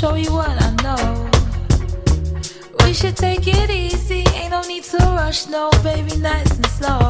show you what I know. We should take it easy, ain't no need to rush, no, baby, nice and slow.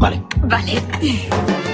Vale. Vale.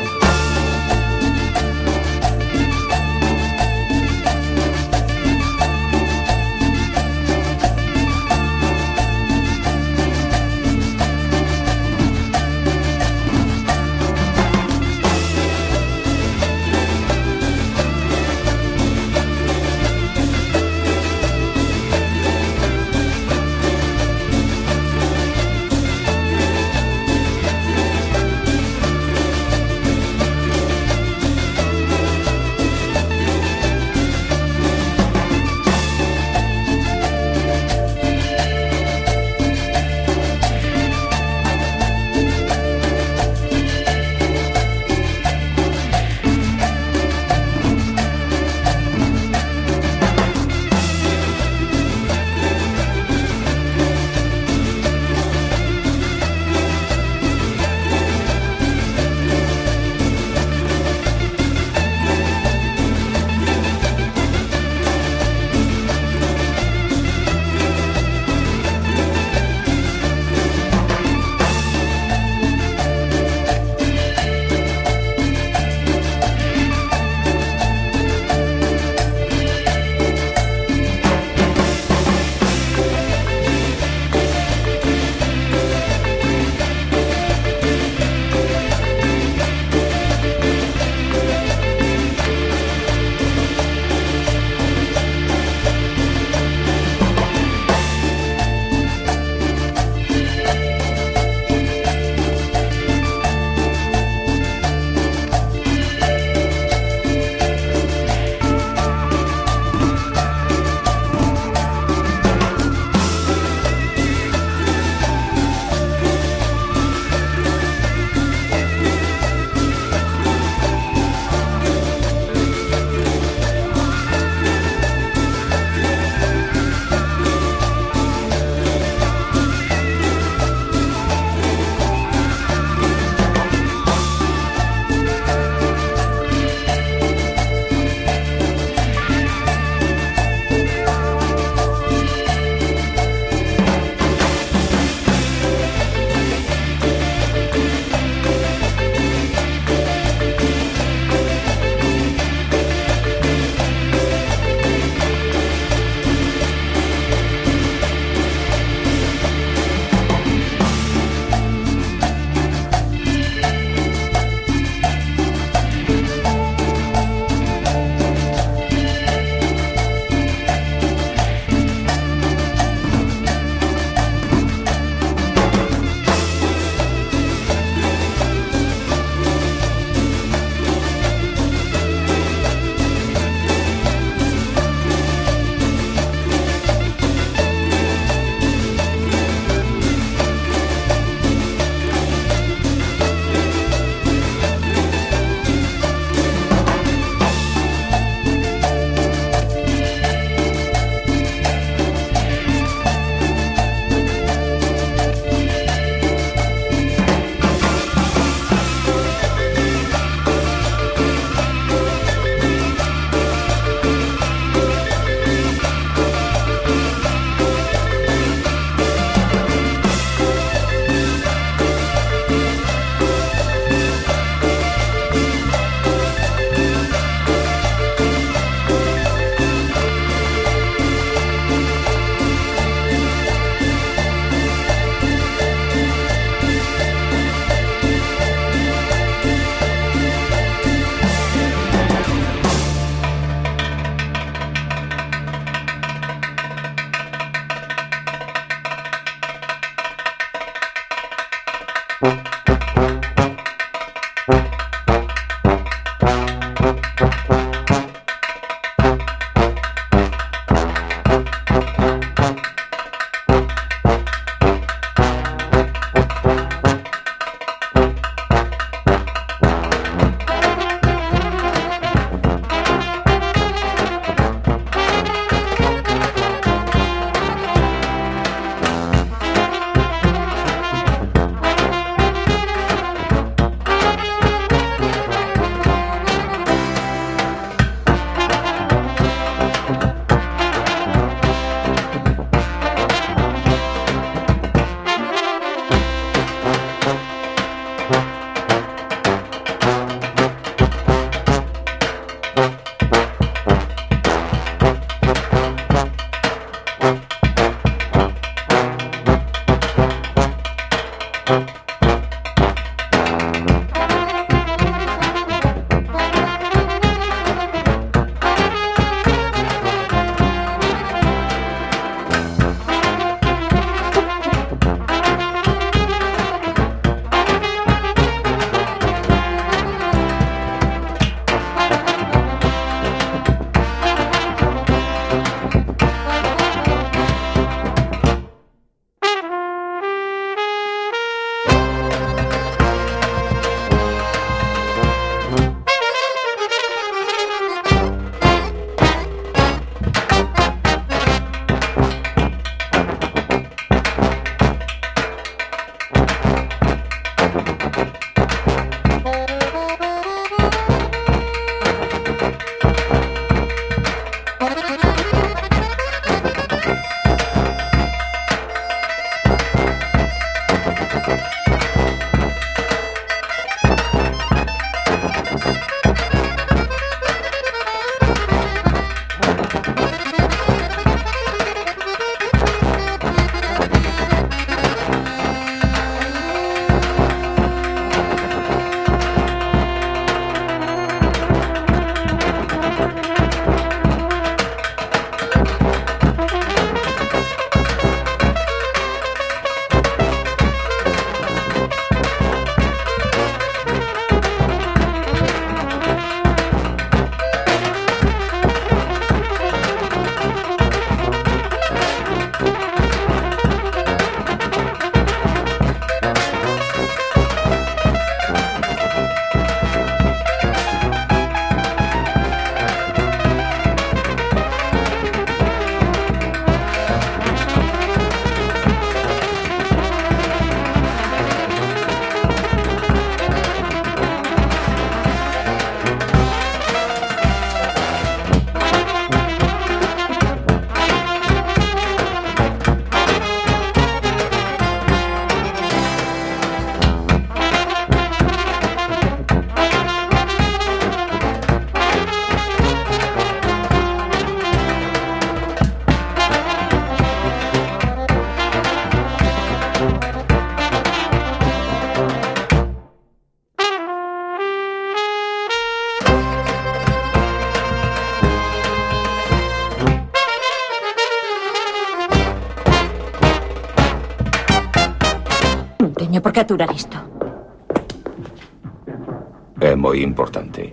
importante.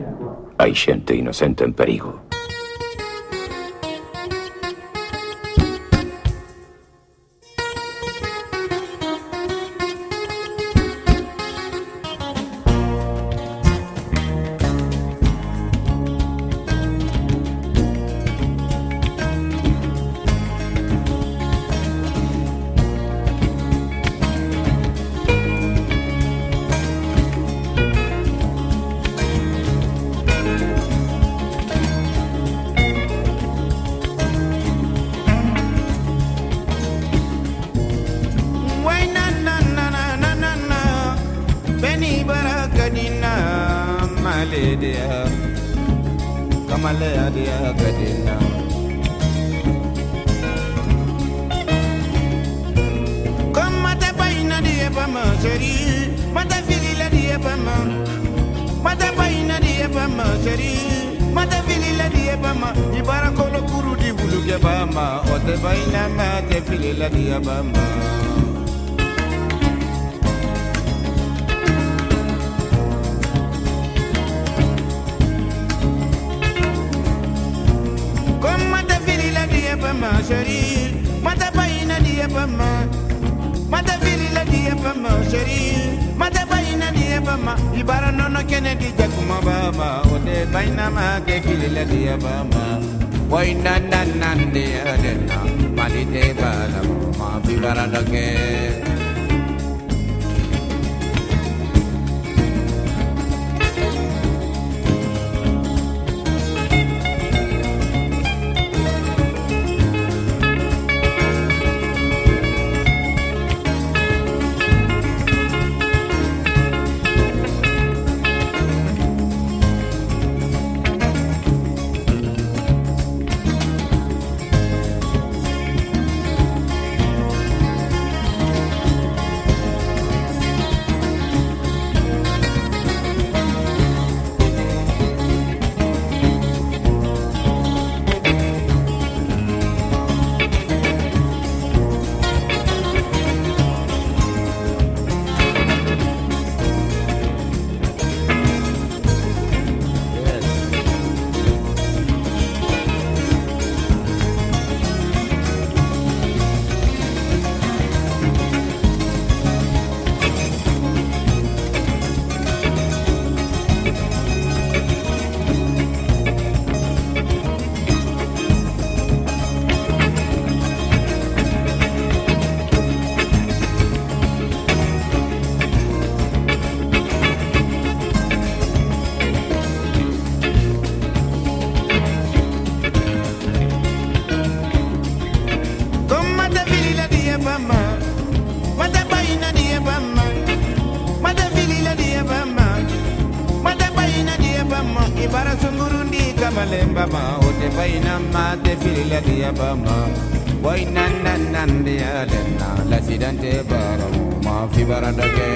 Hay gente inocente en peligro. bama ibara nono kennedy jakuma baba ode baina ma ke filile dia bama wai nan nan nan dia dena malite bala ma bibara doke దియమ్మ ఇబర సుంగురుండి కమలెంబమ్మ ఒటే పైనమ్మ తెఫిల్ల దియబమ్మ వై నన్నన్నన్ దియలెన్న లసిడంటే బరము మా ఫిబరడకే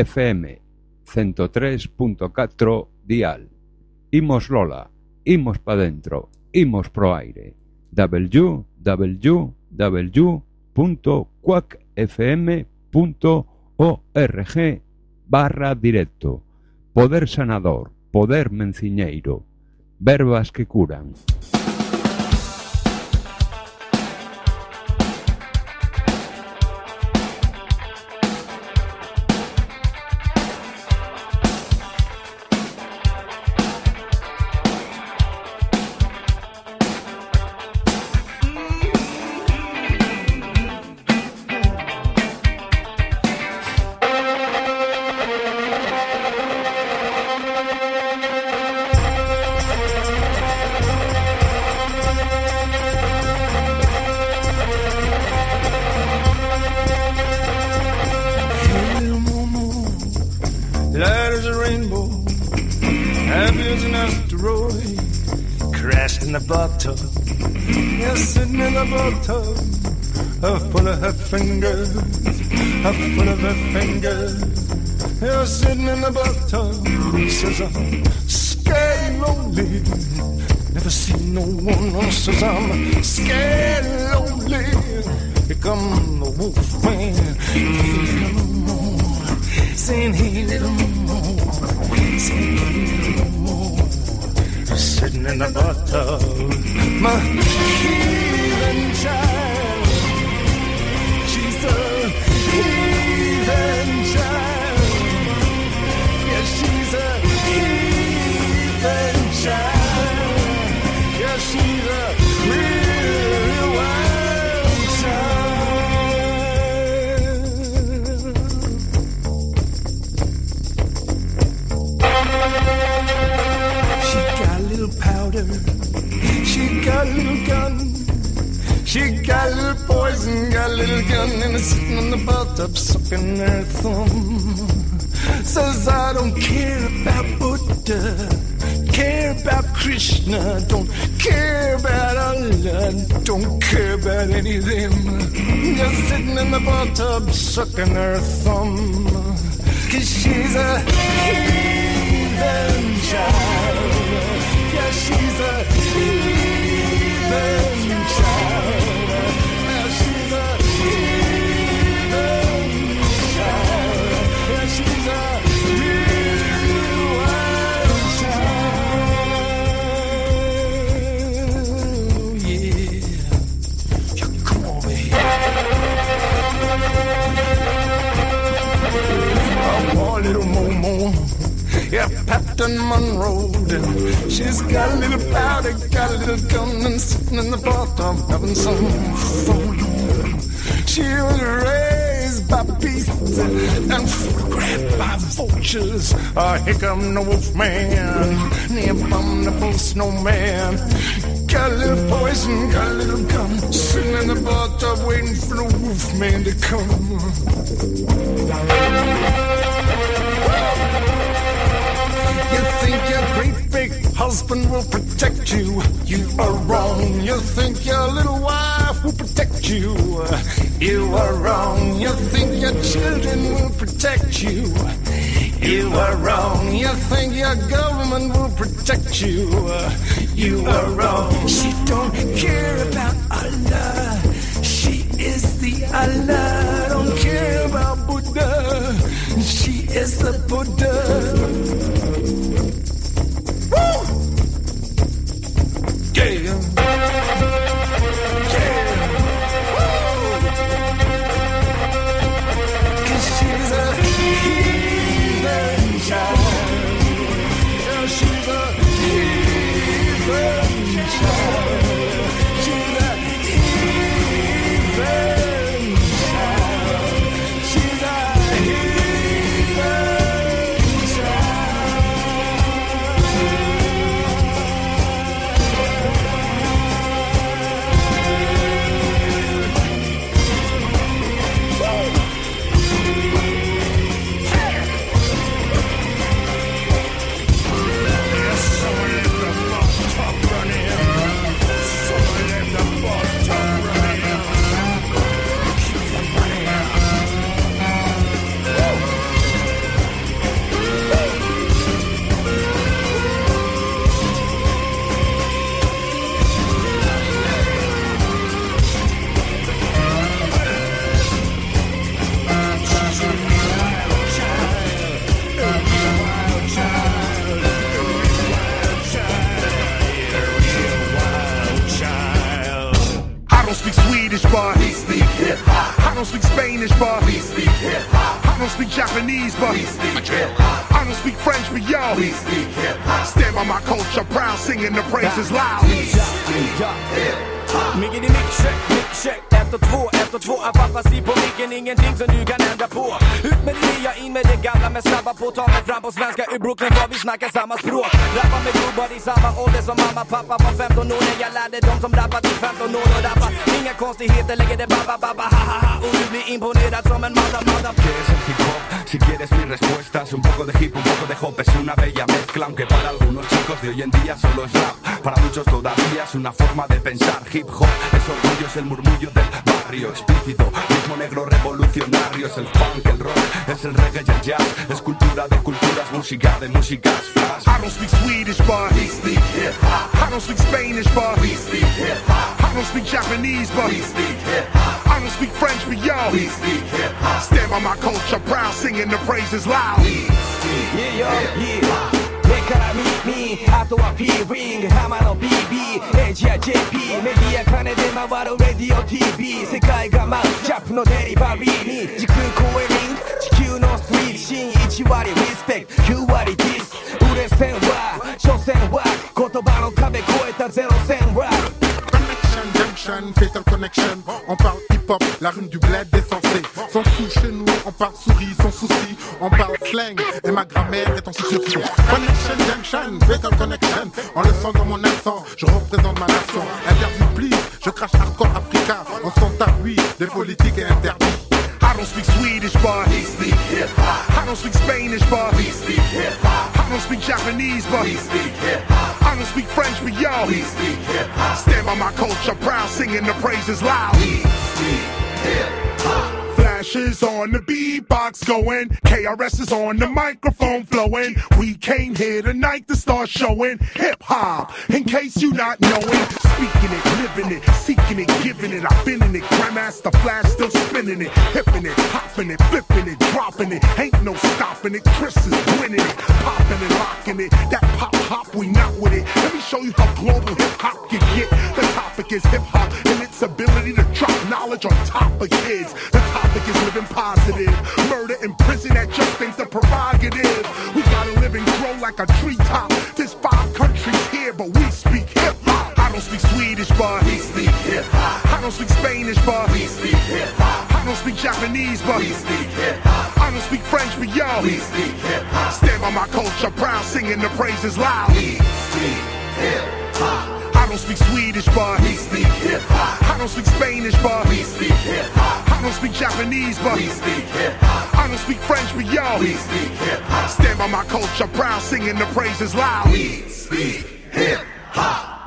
FM 103.4 dial. Imos Lola, imos pa dentro, imos pro aire. www.quackfm.org barra directo. Poder sanador, poder menciñeiro. Verbas que curan. Thumb. Says I don't care about Buddha, care about Krishna, don't care about Allah, don't care about any of them. Just sitting in the bathtub sucking her thumb. Cause she's a heathen child. Yeah, she's a heathen Yeah, Captain Monroe. She's got a little powder, got a little gun, and sitting in the bathtub having some fun. She was raised by beasts and photographed by vultures. Oh, here come the wolf man, Near Bum the abominable snowman. Got a little poison, got a little gun, sitting in the bathtub waiting for the wolf man to come. You think your great big husband will protect you? You are wrong. You think your little wife will protect you? You are wrong. You think your children will protect you? You are wrong. You think your government will protect you? You are wrong. She don't care about Allah. She is the Allah. Don't care about Buddha. She is the Buddha. Snackar samma språk. Rappa med gubbar i samma ålder som mamma pappa. Var 15 år när jag lärde dem som rappat i 15 år och rappa. Inga konstigheter, lägger det babba babba ha ha ha. Och du blir imponerad som en madda madda Si quieres mi respuesta es un poco de hip, un poco de hop, es una bella mezcla, aunque para algunos chicos de hoy en día solo es rap. Para muchos todavía es una forma de pensar. Hip hop es orgullo, es el murmullo del barrio explícito, ritmo negro revolucionario, es el funk, el rock, es el reggae y el jazz, es cultura de culturas, música de músicas, flash. I don't speak Swedish, but he speak hip hop. I don't speak Spanish, but he speak hip hop. I don't speak Japanese, but he speak hip hop. I don't speak French, but yo, he speak hip hop. Stand by my culture, proud, singing the praises loud. He speak Yeah, yeah, yeah 目から耳あとはフィーリング浜の BB エイジや JP メディア金で回るレディオ TV 世界が舞うジャップのデリバリーに時空超えリンク地球のストリートシーン1割リスペクト9割ディス売れ線は所詮は言葉の壁越えたゼロ戦は Connection Junction, Fatal Connection. On parle hip-hop, la rime du bled décensé. Sans sous chez nous, on parle souris, sans souci. On parle slang et ma grammaire est en sursis. Connection Junction, Fatal Connection. On le sent dans mon accent, je représente ma nation. Interview please, je crache hardcore Africa. On s'en tape, oui, des politiques et interdits. I don't speak Swedish, but he speak hip hop. I don't speak Spanish, but he speak hip hop. I don't speak Japanese, but he speak hip hop. I don't speak French, but yo, he speak hip hop. Stand by my culture, proud, singing the praises loud. He speak hip hop. Flashes on the beatbox going, KRS is on the microphone flowing. We came here tonight to start showing hip hop. In case you not knowing, speaking it, living it, seeking it, giving it. I've been in it, Grandmaster Flash still spinning it, hipping it, hopping it, flipping it, dropping it. Ain't no stopping it. Chris is winning it, popping and locking it. That pop hop, we not with it. Let me show you how global hip hop can get. The topic is hip hop and its ability to drop knowledge on top of kids. The topic is living positive. Murder in prison, that just ain't the prerogative. We gotta live and grow like a treetop. There's five countries here, but we speak hip hop. Don't speak Swedish, but he speak hip hop. I don't speak Spanish, but he speak hip hop. I don't speak Japanese, but he speak hip hop. I don't speak French, but yo, he speak hip hop. Stand by my culture, proud, singing the praises loud. He speak hip hop. I don't speak Swedish, but he speak hip hop. I don't speak Spanish, but he speak hip hop. I don't speak Japanese, but he speak hip hop. I don't speak French, but yo, he speak hip hop. Stand by my culture, proud, singing the praises loud. He speak hip hop.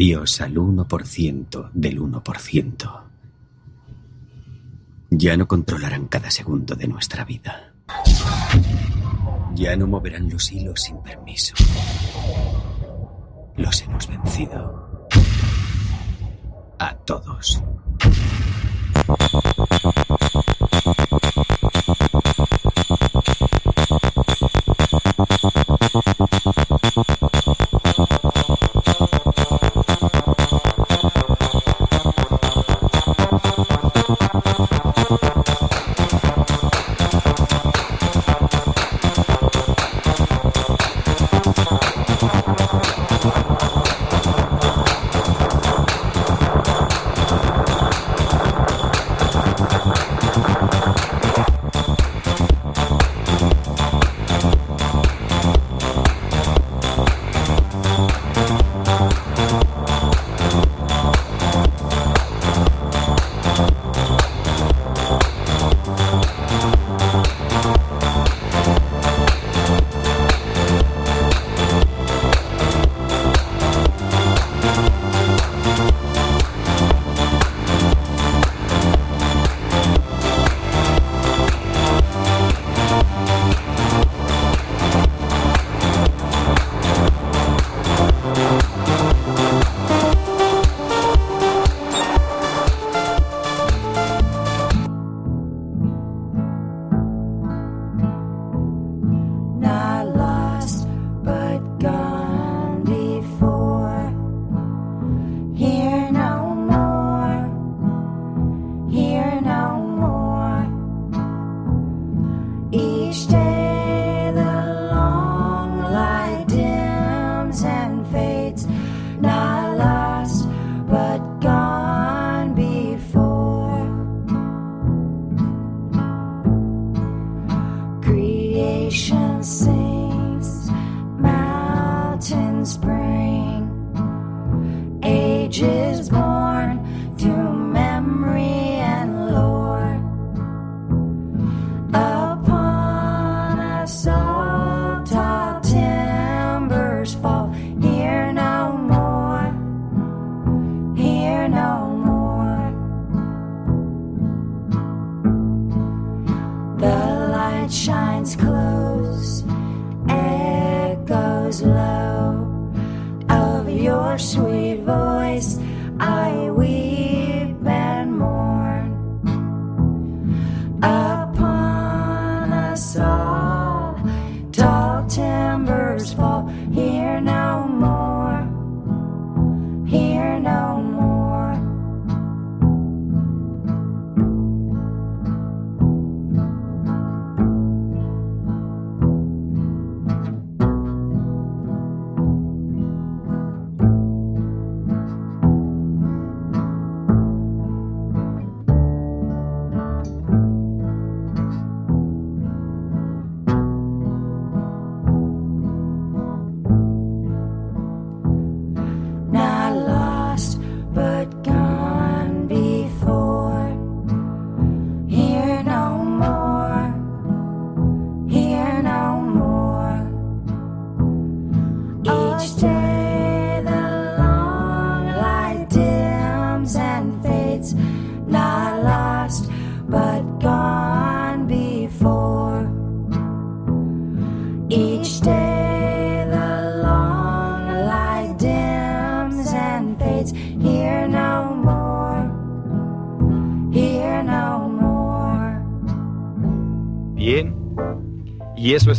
Adiós al 1% del 1%. Ya no controlarán cada segundo de nuestra vida. Ya no moverán los hilos sin permiso. Los hemos vencido. Your sweet voice. I weep